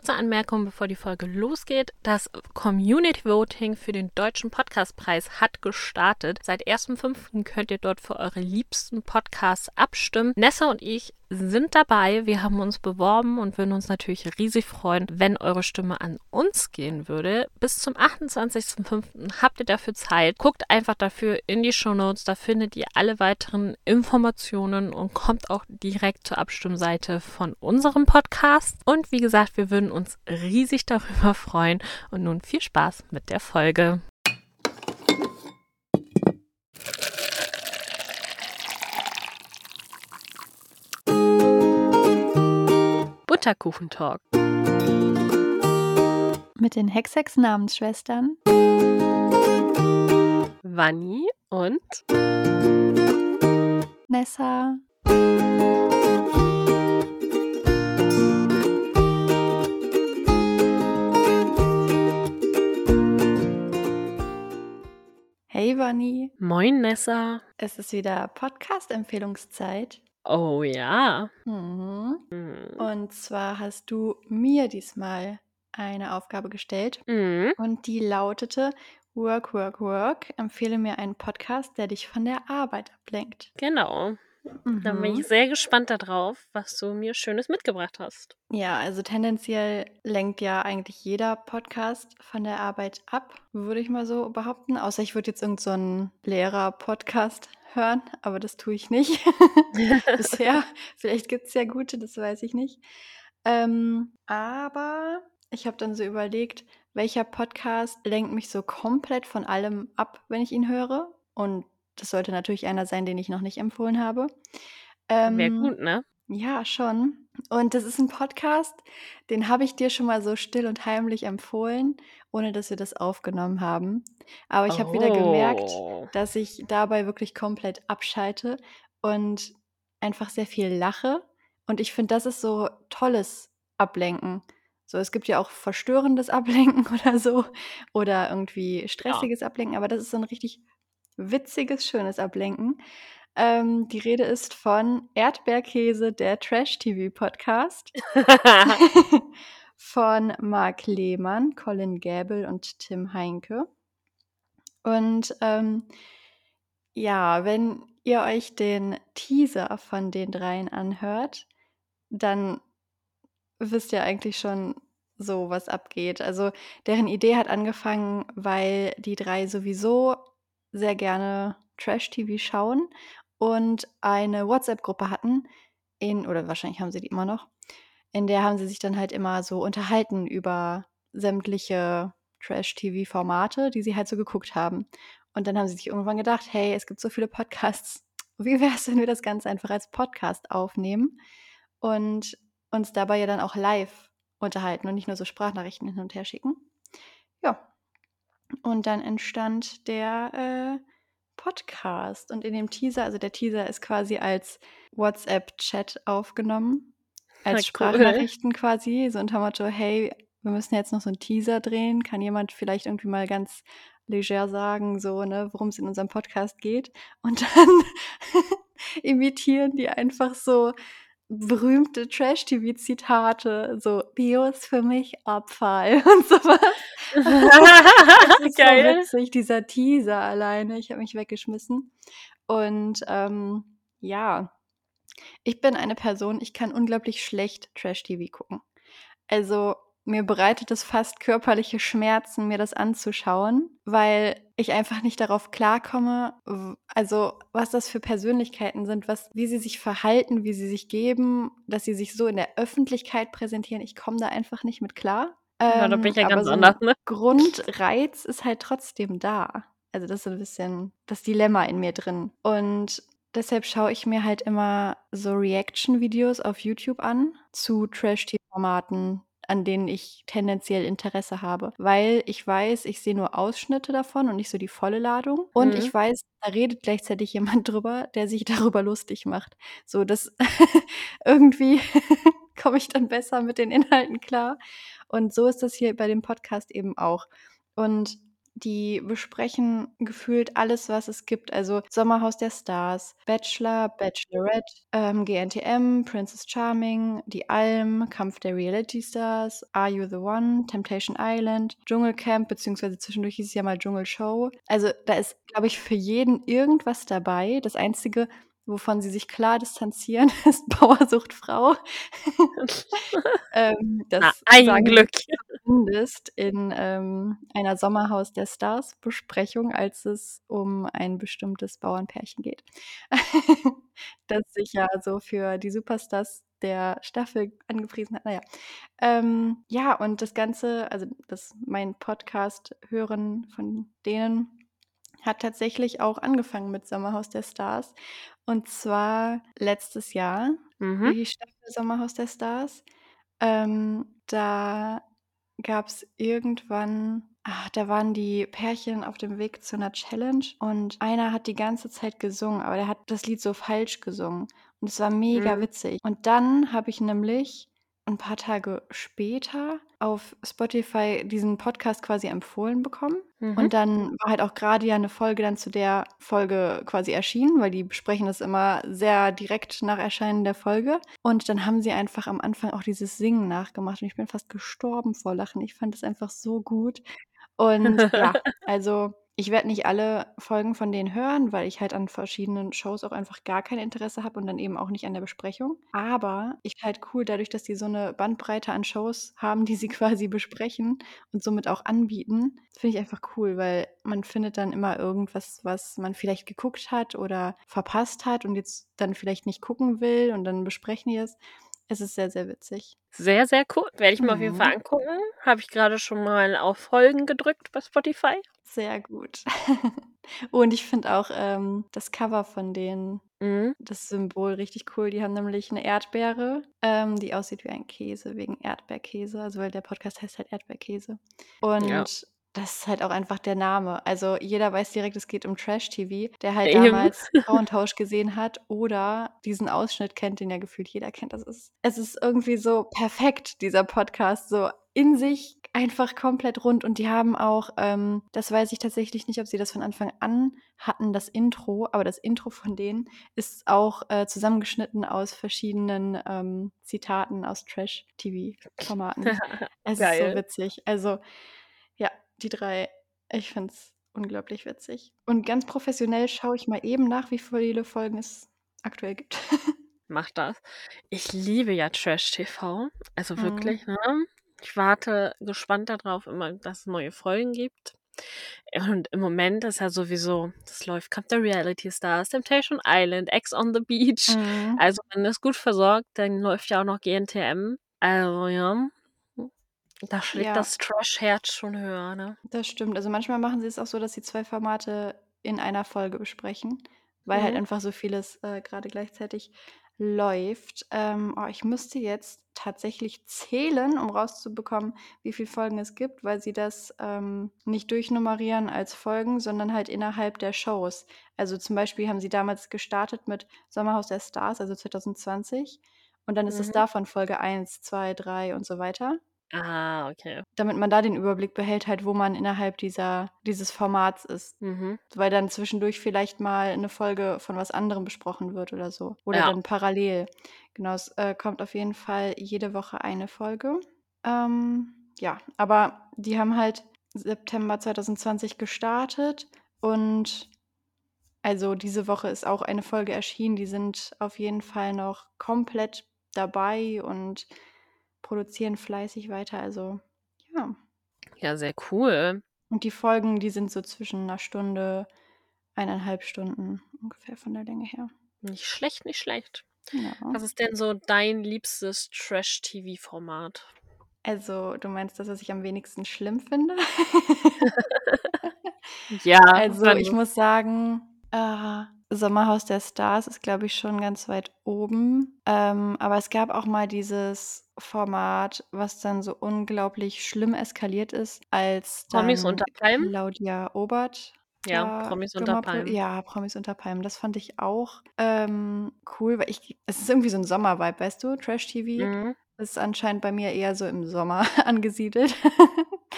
Kurze Anmerkung, bevor die Folge losgeht. Das Community Voting für den Deutschen Podcastpreis hat gestartet. Seit 1.5. könnt ihr dort für eure liebsten Podcasts abstimmen. Nessa und ich sind dabei. Wir haben uns beworben und würden uns natürlich riesig freuen, wenn eure Stimme an uns gehen würde. Bis zum 28.05. habt ihr dafür Zeit. Guckt einfach dafür in die Show Notes. Da findet ihr alle weiteren Informationen und kommt auch direkt zur Abstimmseite von unserem Podcast. Und wie gesagt, wir würden uns riesig darüber freuen. Und nun viel Spaß mit der Folge. Butterkuchentalk. Mit den Hexex-Namensschwestern Vanni und Nessa. Hey Vanni, Moin Nessa. es ist wieder Podcast-Empfehlungszeit. Oh ja. Mhm. Mhm. Und zwar hast du mir diesmal eine Aufgabe gestellt Mhm. und die lautete Work, Work, Work. Empfehle mir einen Podcast, der dich von der Arbeit ablenkt. Genau. Da bin Mhm. ich sehr gespannt darauf, was du mir Schönes mitgebracht hast. Ja, also tendenziell lenkt ja eigentlich jeder Podcast von der Arbeit ab, würde ich mal so behaupten. Außer ich würde jetzt irgendeinen so Lehrer-Podcast hören, aber das tue ich nicht bisher. Vielleicht gibt es ja gute, das weiß ich nicht. Ähm, aber ich habe dann so überlegt, welcher Podcast lenkt mich so komplett von allem ab, wenn ich ihn höre. Und das sollte natürlich einer sein, den ich noch nicht empfohlen habe. Wäre Ähm, gut, ne? ja, schon. Und das ist ein Podcast, den habe ich dir schon mal so still und heimlich empfohlen, ohne dass wir das aufgenommen haben. Aber ich habe wieder gemerkt, Oh. dass ich dabei wirklich komplett abschalte und einfach sehr viel lache. Und ich finde, das ist so tolles Ablenken. So, es gibt ja auch verstörendes Ablenken oder so oder irgendwie Ja. stressiges Ablenken, aber das ist so ein richtig witziges, schönes Ablenken. Ähm, die Rede ist von Erdbeerkäse, der Trash-TV-Podcast von Marc Lehmann, Colin Gäbel und Tim Heinke. Und ähm, ja, wenn ihr euch den Teaser von den dreien anhört, dann wisst ihr eigentlich schon so, was abgeht. Also deren Idee hat angefangen, weil die drei sowieso sehr gerne Trash-TV schauen und eine WhatsApp-Gruppe hatten, in, oder wahrscheinlich haben sie die immer noch, in der haben sie sich dann halt immer so unterhalten über sämtliche Trash-TV-Formate, die sie halt so geguckt haben. Und dann haben sie sich irgendwann gedacht, hey, es gibt so viele Podcasts. Wie wäre es, wenn wir das Ganze einfach als Podcast aufnehmen und uns dabei ja dann auch live unterhalten und nicht nur so Sprachnachrichten hin und her schicken? Ja. Und dann entstand der äh, Podcast. Und in dem Teaser, also der Teaser ist quasi als WhatsApp-Chat aufgenommen. Na, Als cool. Sprachnachrichten quasi. So unter Motto, hey, wir müssen jetzt noch so einen Teaser drehen. Kann jemand vielleicht irgendwie mal ganz leger sagen, so, ne, worum es in unserem Podcast geht? Und dann imitieren die einfach so berühmte Trash-TV-Zitate, so Bio ist für mich Abfall und sowas. Das ist so Geil. witzig, dieser Teaser alleine. Ich habe mich weggeschmissen. Und ähm, ja, ich bin eine Person, ich kann unglaublich schlecht Trash-TV gucken. Also mir bereitet es fast körperliche Schmerzen, mir das anzuschauen, weil ich einfach nicht darauf klarkomme, also was das für Persönlichkeiten sind, was, wie sie sich verhalten, wie sie sich geben, dass sie sich so in der Öffentlichkeit präsentieren. Ich komme da einfach nicht mit klar. Ja, da bin Ähm, ich ja ganz so anders, ne? Grundreiz ist halt trotzdem da. Also das ist ein bisschen das Dilemma in mir drin. Und deshalb schaue ich mir halt immer so Reaction-Videos auf YouTube an zu Trash-TV-Formaten, an denen ich tendenziell Interesse habe. Weil ich weiß, ich sehe nur Ausschnitte davon und nicht so die volle Ladung. Und Mhm. ich weiß, da redet gleichzeitig jemand drüber, der sich darüber lustig macht. So, das irgendwie komme ich dann besser mit den Inhalten klar. Und so ist das hier bei dem Podcast eben auch. Und die besprechen gefühlt alles, was es gibt. Also Sommerhaus der Stars, Bachelor, Bachelorette, ähm, GNTM, Princess Charming, Die Alm, Kampf der Reality Stars, Are You the One, Temptation Island, Dschungelcamp, beziehungsweise zwischendurch hieß es ja mal Dschungelshow. Also da ist, glaube ich, für jeden irgendwas dabei. Das Einzige, wovon sie sich klar distanzieren, ist Bauersucht Frau. ähm, das Na, ein Glück. Zumindest in ähm, einer Sommerhaus der Stars Besprechung, als es um ein bestimmtes Bauernpärchen geht. das sich ja so für die Superstars der Staffel angepriesen hat. Naja. Ähm, ja, und das Ganze, also das mein Podcast hören von denen hat tatsächlich auch angefangen mit Sommerhaus der Stars. Und zwar letztes Jahr, Mhm. die Staffel Sommerhaus der Stars. Ähm, da gab es irgendwann, ah, da waren die Pärchen auf dem Weg zu einer Challenge und einer hat die ganze Zeit gesungen, aber der hat das Lied so falsch gesungen. Und es war mega Mhm. witzig. Und dann habe ich nämlich ein paar Tage später auf Spotify diesen Podcast quasi empfohlen bekommen. Mhm. Und dann war halt auch gerade ja eine Folge dann zu der Folge quasi erschienen, weil die besprechen das immer sehr direkt nach Erscheinen der Folge. Und dann haben sie einfach am Anfang auch dieses Singen nachgemacht und ich bin fast gestorben vor Lachen. Ich fand es einfach so gut. Und ja, also ich werde nicht alle Folgen von denen hören, weil ich halt an verschiedenen Shows auch einfach gar kein Interesse habe und dann eben auch nicht an der Besprechung. Aber ich finde halt cool, dadurch, dass die so eine Bandbreite an Shows haben, die sie quasi besprechen und somit auch anbieten, finde ich einfach cool, weil man findet dann immer irgendwas, was man vielleicht geguckt hat oder verpasst hat und jetzt dann vielleicht nicht gucken will und dann besprechen die es. Es ist sehr, sehr witzig. Sehr, sehr cool. Werde ich mir auf jeden Fall Mhm. angucken. Habe ich gerade schon mal auf Folgen gedrückt bei Spotify. Sehr gut. Und ich finde auch ähm, das Cover von denen, Mhm. das Symbol richtig cool. Die haben nämlich eine Erdbeere, ähm, die aussieht wie ein Käse, wegen Erdbeerkäse. Also weil der Podcast heißt halt Erdbeerkäse. Und Ja. Das ist halt auch einfach der Name. Also jeder weiß direkt, es geht um Trash-TV, der halt Eben. damals Frauentausch gesehen hat oder diesen Ausschnitt kennt, den ja gefühlt jeder kennt. Das ist, es ist irgendwie so perfekt, dieser Podcast, so in sich einfach komplett rund. Und die haben auch, ähm, das weiß ich tatsächlich nicht, ob sie das von Anfang an hatten, das Intro, aber das Intro von denen ist auch äh, zusammengeschnitten aus verschiedenen ähm, Zitaten aus Trash-TV-Formaten. es ist so witzig. Also, die drei, ich finde es unglaublich witzig. Und ganz professionell schaue ich mal eben nach, wie viele Folgen es aktuell gibt. Mach das. Ich liebe ja Trash-TV. Also Mhm. wirklich, ne? Ich warte gespannt darauf, immer, dass es neue Folgen gibt. Und im Moment ist ja sowieso, das läuft Kampf der Reality Stars, Temptation Island, Ex on the Beach. Mhm. Also man ist gut versorgt, dann läuft ja auch noch GNTM. Also ja, da schlägt Ja. das Trash-Herz schon höher, ne? Das stimmt. Also manchmal machen sie es auch so, dass sie zwei Formate in einer Folge besprechen, weil halt Mhm. einfach so vieles äh, gerade gleichzeitig läuft. Ähm, oh, ich müsste jetzt tatsächlich zählen, um rauszubekommen, wie viele Folgen es gibt, weil sie das ähm, nicht durchnummerieren als Folgen, sondern halt innerhalb der Shows. Also zum Beispiel haben sie damals gestartet mit Sommerhaus der Stars, also 2020. Und dann ist es Mhm. davon Folge 1, 2, 3 und so weiter Ah, okay. damit man da den Überblick behält, halt, wo man innerhalb dieser, dieses Formats ist. Mhm. Weil dann zwischendurch vielleicht mal eine Folge von was anderem besprochen wird oder so. Oder Ja. dann parallel. Genau, es äh, kommt auf jeden Fall jede Woche eine Folge. Ähm, ja, aber die haben halt September 2020 gestartet und also diese Woche ist auch eine Folge erschienen. Die sind auf jeden Fall noch komplett dabei und produzieren fleißig weiter. Also ja. Ja, sehr cool. Und die Folgen, die sind so zwischen einer Stunde, eineinhalb Stunden ungefähr von der Länge her. Nicht schlecht, nicht schlecht. Ja. Was ist denn so dein liebstes Trash-TV-Format? Also, du meinst das, was ich am wenigsten schlimm finde? Ja, Also, ich muss sagen, äh, Sommerhaus der Stars ist, glaube ich, schon ganz weit oben. Ähm, aber es gab auch mal dieses Format, was dann so unglaublich schlimm eskaliert ist, als dann Promis unter Palmen? Claudia Obert Ja, Promis unter. Palmen. Ja, Promis unter Palmen. Das fand ich auch ähm, cool, weil ich, es ist irgendwie so ein Sommervibe, weißt du? Trash-TV Mhm. ist anscheinend bei mir eher so im Sommer angesiedelt.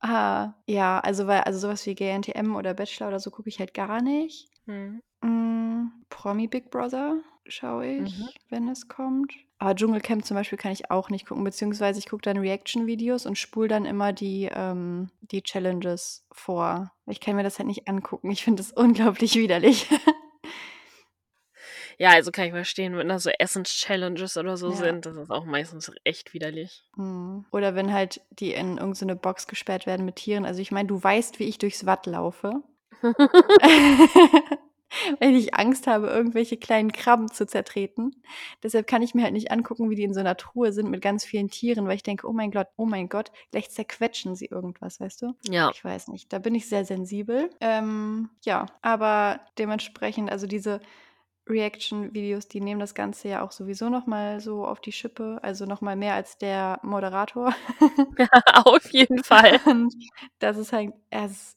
Ah, ja, also weil also sowas wie GNTM oder Bachelor oder so gucke ich halt gar nicht. Mhm. Hm, Promi Big Brother schaue ich, Mhm. wenn es kommt. Aber Dschungelcamp zum Beispiel kann ich auch nicht gucken, beziehungsweise ich gucke dann Reaction-Videos und spule dann immer die, ähm, die Challenges vor. Ich kann mir das halt nicht angucken. Ich finde das unglaublich widerlich. Ja, also kann ich verstehen, wenn da so Essens-Challenges oder so Ja. sind, das ist auch meistens echt widerlich. Mhm. Oder wenn halt die in irgend so 'ne Box gesperrt werden mit Tieren. Also, ich meine, du weißt, wie ich durchs Watt laufe. Weil ich Angst habe, irgendwelche kleinen Krabben zu zertreten. Deshalb kann ich mir halt nicht angucken, wie die in so 'ner Truhe sind mit ganz vielen Tieren, weil ich denke: „Oh mein Gott, oh mein Gott, gleich zerquetschen sie irgendwas“, weißt du? Ja. Ich weiß nicht, da bin ich sehr sensibel. Ähm, ja, aber dementsprechend also diese Reaction-Videos, die nehmen das Ganze ja auch sowieso noch mal so auf die Schippe, also noch mal mehr als der Moderator. Ja, auf jeden Fall. Und das ist halt es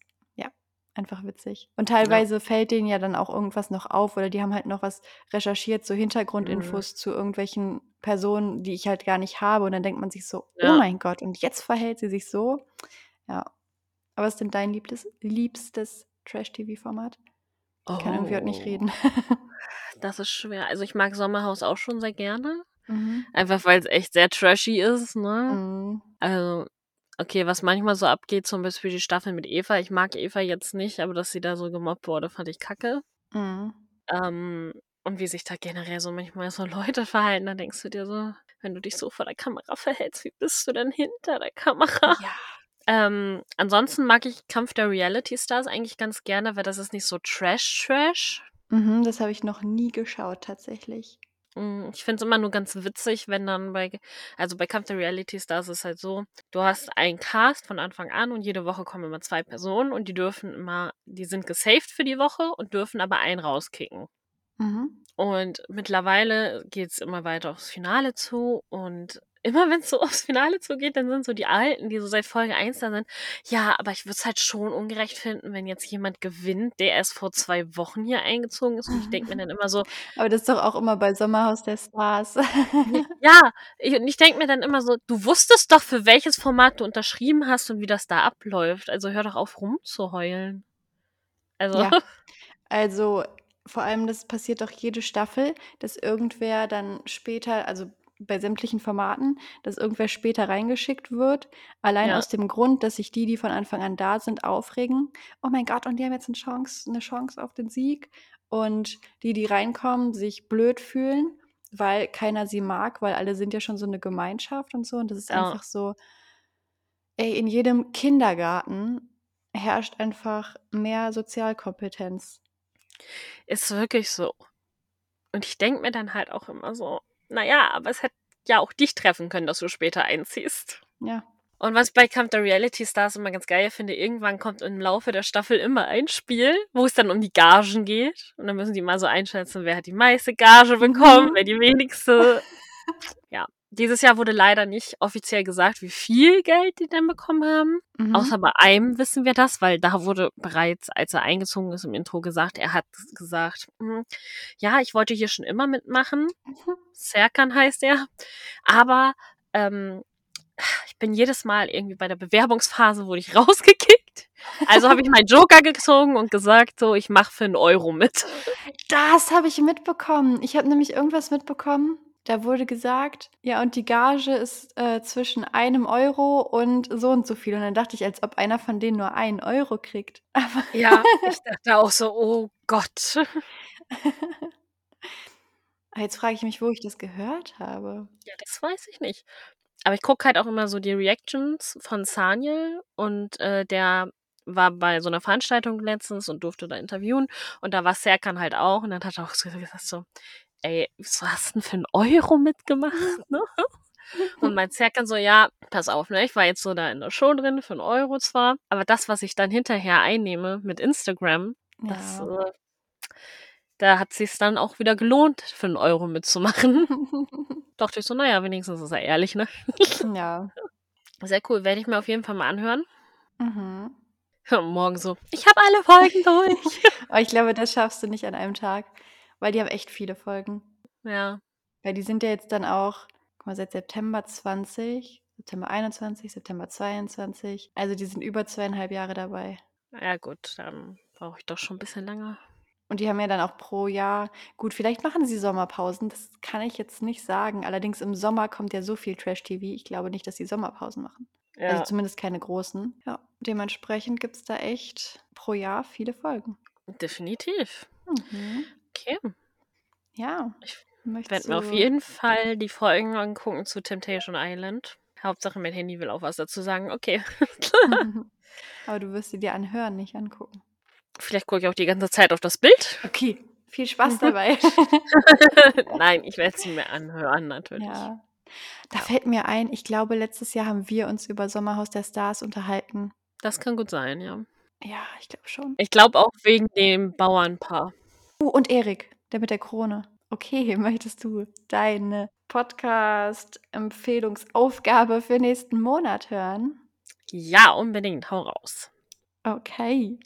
einfach witzig. Und teilweise fällt denen ja dann auch irgendwas noch auf oder die haben halt noch was recherchiert, so Mhm. Hintergrundinfos zu irgendwelchen Personen, die ich halt gar nicht habe und dann denkt man sich so: „Oh Ja. mein Gott, und jetzt verhält sie sich so?“ Ja. Aber was ist denn dein liebtes liebstes Trash-TV-Format? Ich kann irgendwie heute nicht Oh. reden. Das ist schwer. Also, ich mag Sommerhaus auch schon sehr gerne. Mhm. Einfach weil's echt sehr trashy ist, ne? Mhm. Also, okay, was manchmal so abgeht, zum Beispiel die Staffel mit Eva. Ich mag Eva jetzt nicht, aber dass sie da so gemobbt wurde, fand ich kacke. Mhm. Ähm, und wie sich da generell so manchmal so Leute verhalten, da denkst du dir so: „Wenn du dich so vor der Kamera verhältst, wie bist du denn hinter der Kamera?“ Ja. Ähm, ansonsten mag ich Kampf der Reality Stars eigentlich ganz gerne, weil das ist nicht so Trash-Trash. Mhm, das habe ich noch nie geschaut tatsächlich. Hm, ich finde es immer nur ganz witzig, wenn dann bei also bei Kampf der Reality Stars ist es halt so, du hast einen Cast von Anfang an und jede Woche kommen immer 2 Personen und die dürfen immer die sind gesaved für die Woche und dürfen aber einen rauskicken. Mhm. Und mittlerweile geht's immer weiter aufs Finale zu und immer wenn's so aufs Finale zugeht, dann sind so die Alten, die so seit Folge 1 da sind: „Ja, aber ich würde es halt schon ungerecht finden, wenn jetzt jemand gewinnt, der erst vor 2 Wochen hier eingezogen ist.“ Und ich denke mir dann immer so Aber das ist doch auch immer bei Sommerhaus der Stars. Ja, ich und ich denke mir dann immer so: „Du wusstest doch, für welches Format du unterschrieben hast und wie das da abläuft. Also, hör doch auf rumzuheulen.“ Also Ja, also vor allem, das passiert doch jede Staffel, dass irgendwer dann später also bei sämtlichen Formaten, dass irgendwer später reingeschickt wird, allein Ja. aus dem Grund, dass sich die, die von Anfang an da sind, aufregen: „Oh mein Gott, und die haben jetzt 'ne Chance 'ne Chance auf den Sieg.“ Und die, die reinkommen, sich blöd fühlen, weil keiner sie mag, weil alle sind ja schon so 'ne Gemeinschaft und so. Und das ist Ja. einfach so ey, in jedem Kindergarten herrscht einfach mehr Sozialkompetenz. Ist wirklich so. Und ich denke mir dann halt auch immer so: „Na ja, aber es hätte ja auch dich treffen können, dass du später einziehst.“ Ja. Und was ich bei Kampf der Reality Stars immer ganz geil finde, irgendwann kommt im Laufe der Staffel immer ein Spiel, wo es dann um die Gagen geht. Und dann müssen die mal so einschätzen, wer hat die meiste Gage bekommen, Mhm. wer die wenigste. Ja, dieses Jahr wurde leider nicht offiziell gesagt, wie viel Geld die denn bekommen haben. Mhm. Außer bei einem wissen wir das, weil da wurde bereits, als er eingezogen ist, im Intro gesagt, er hat gesagt: „Hm, ja, ich wollte hier schon immer mitmachen.“ Mhm. Serkan heißt er. Aber, ähm, ich bin jedes Mal irgendwie bei der Bewerbungsphase wurde ich rausgekickt. Also habe ich meinen Joker gezogen und gesagt so: „Ich mache für 'n Euro mit.“ Das habe ich mitbekommen. Ich habe nämlich irgendwas mitbekommen, da wurde gesagt: „Ja, und die Gage ist, äh, zwischen einem Euro und so und so viel.“ Und dann dachte ich, als ob einer von denen nur 1 Euro kriegt. Aber Ja, ich dachte auch so: „Oh Gott.“ Ah, jetzt frage ich mich, wo ich das gehört habe. Ja, das weiß ich nicht. Aber ich gucke halt auch immer so die Reactions von Xaniel und, äh, der war bei so 'ner Veranstaltung letztens und durfte da interviewen und da war Serkan halt auch und dann hat er auch so gesagt so: „Ey, wieso hast 'n für 'n Euro mitgemacht, ne?“ Und meint Serkan so: „Ja, pass auf, ne, ich war jetzt so da in der Show drin für 'n Euro zwar, aber das, was ich dann hinterher einnehme mit Instagram, das, Ja. äh da hat sich's dann auch wieder gelohnt, für 'n Euro mitzumachen.“ Dachte ich so: „Na ja, wenigstens ist er ehrlich, ne?“ Ja. Sehr cool, werde ich mir auf jeden Fall mal anhören. Mhm. Morgen so: „Ich habe alle Folgen durch.“ Oh, ich glaube, das schaffst du nicht an einem Tag, weil die haben echt viele Folgen. Ja. Weil die sind ja jetzt dann auch guck mal, seit September 20, September 21, September 22. Also die sind über zweieinhalb Jahre dabei. Ja gut, dann brauche ich doch schon ein bisschen länger. Und die haben ja dann auch pro Jahr, gut, vielleicht machen sie Sommerpausen, das kann ich jetzt nicht sagen. Allerdings im Sommer kommt ja so viel Trash-TV. Ich glaube nicht, dass sie Sommerpausen machen. Also Ja, zumindest keine großen. Ja, dementsprechend gibt es da echt pro Jahr viele Folgen. definitiv. Mhm. Okay. Ja. Ich werde mir auf jeden Fall die Folgen angucken zu Temptation Island. Hauptsache, mein Handy will auch was dazu sagen. Okay. Aber du wirst sie dir anhören, nicht angucken. Vielleicht gucke ich auch die ganze Zeit auf das Bild. Okay, viel Spaß dabei. Nein, ich werde sie mir anhören, natürlich. ja. Da fällt mir ein, ich glaube, letztes Jahr haben wir uns über Sommerhaus der Stars unterhalten. Das kann gut sein, ja. Ja, ich glaube schon. Ich glaube auch wegen dem Bauernpaar. Uh, und Erik, der mit der Krone. Okay, möchtest du deine Podcast-Empfehlungsaufgabe für nächsten Monat hören? Ja, unbedingt. Hau raus. Okay.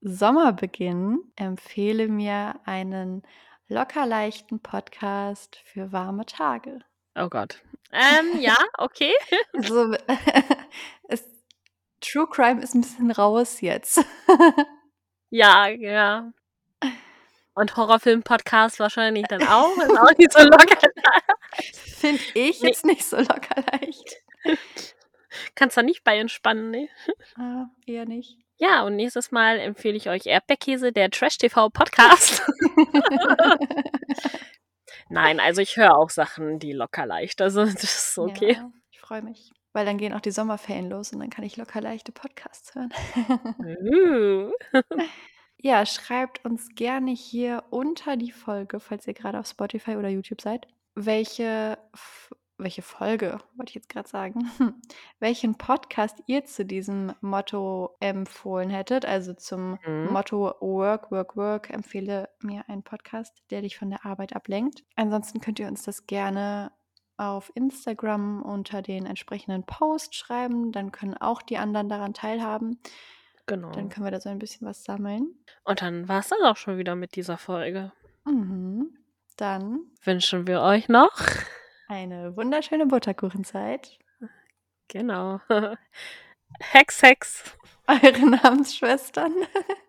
Sommerbeginn empfehle mir einen locker leichten Podcast für warme Tage. Oh Gott. Ähm, ja, okay. So, es, True Crime ist ein bisschen raus jetzt. Ja, ja. Und Horrorfilm-Podcast wahrscheinlich dann auch. Ist auch nicht so locker. Finde ich Nee. jetzt nicht so locker leicht. Kannst da nicht bei entspannen, ne? Ah, eher nicht. Ja, und nächstes Mal empfehle ich euch Erdbeerkäse, der Trash-TV-Podcast. Nein, also ich höre auch Sachen, die locker leicht. Also das ist okay. Ja, ich freue mich. Weil dann gehen auch die Sommerferien los und dann kann ich locker leichte Podcasts hören. Uh. Ja, schreibt uns gerne hier unter die Folge, falls ihr gerade auf Spotify oder YouTube seid, welche, F- welche Folge, wollte ich jetzt gerade sagen, welchen Podcast ihr zu diesem Motto empfohlen hättet. Also zum Mhm. Motto Work, Work, Work empfehle mir einen Podcast, der dich von der Arbeit ablenkt. Ansonsten könnt ihr uns das gerne auf Instagram unter den entsprechenden Post schreiben. Dann können auch die anderen daran teilhaben. Genau. Dann können wir da so ein bisschen was sammeln. Und dann war es das auch schon wieder mit dieser Folge. Mhm. Dann Wünschen wir euch noch. eine wunderschöne Butterkuchenzeit. Genau. Hex, Hex. Eure Namensschwestern.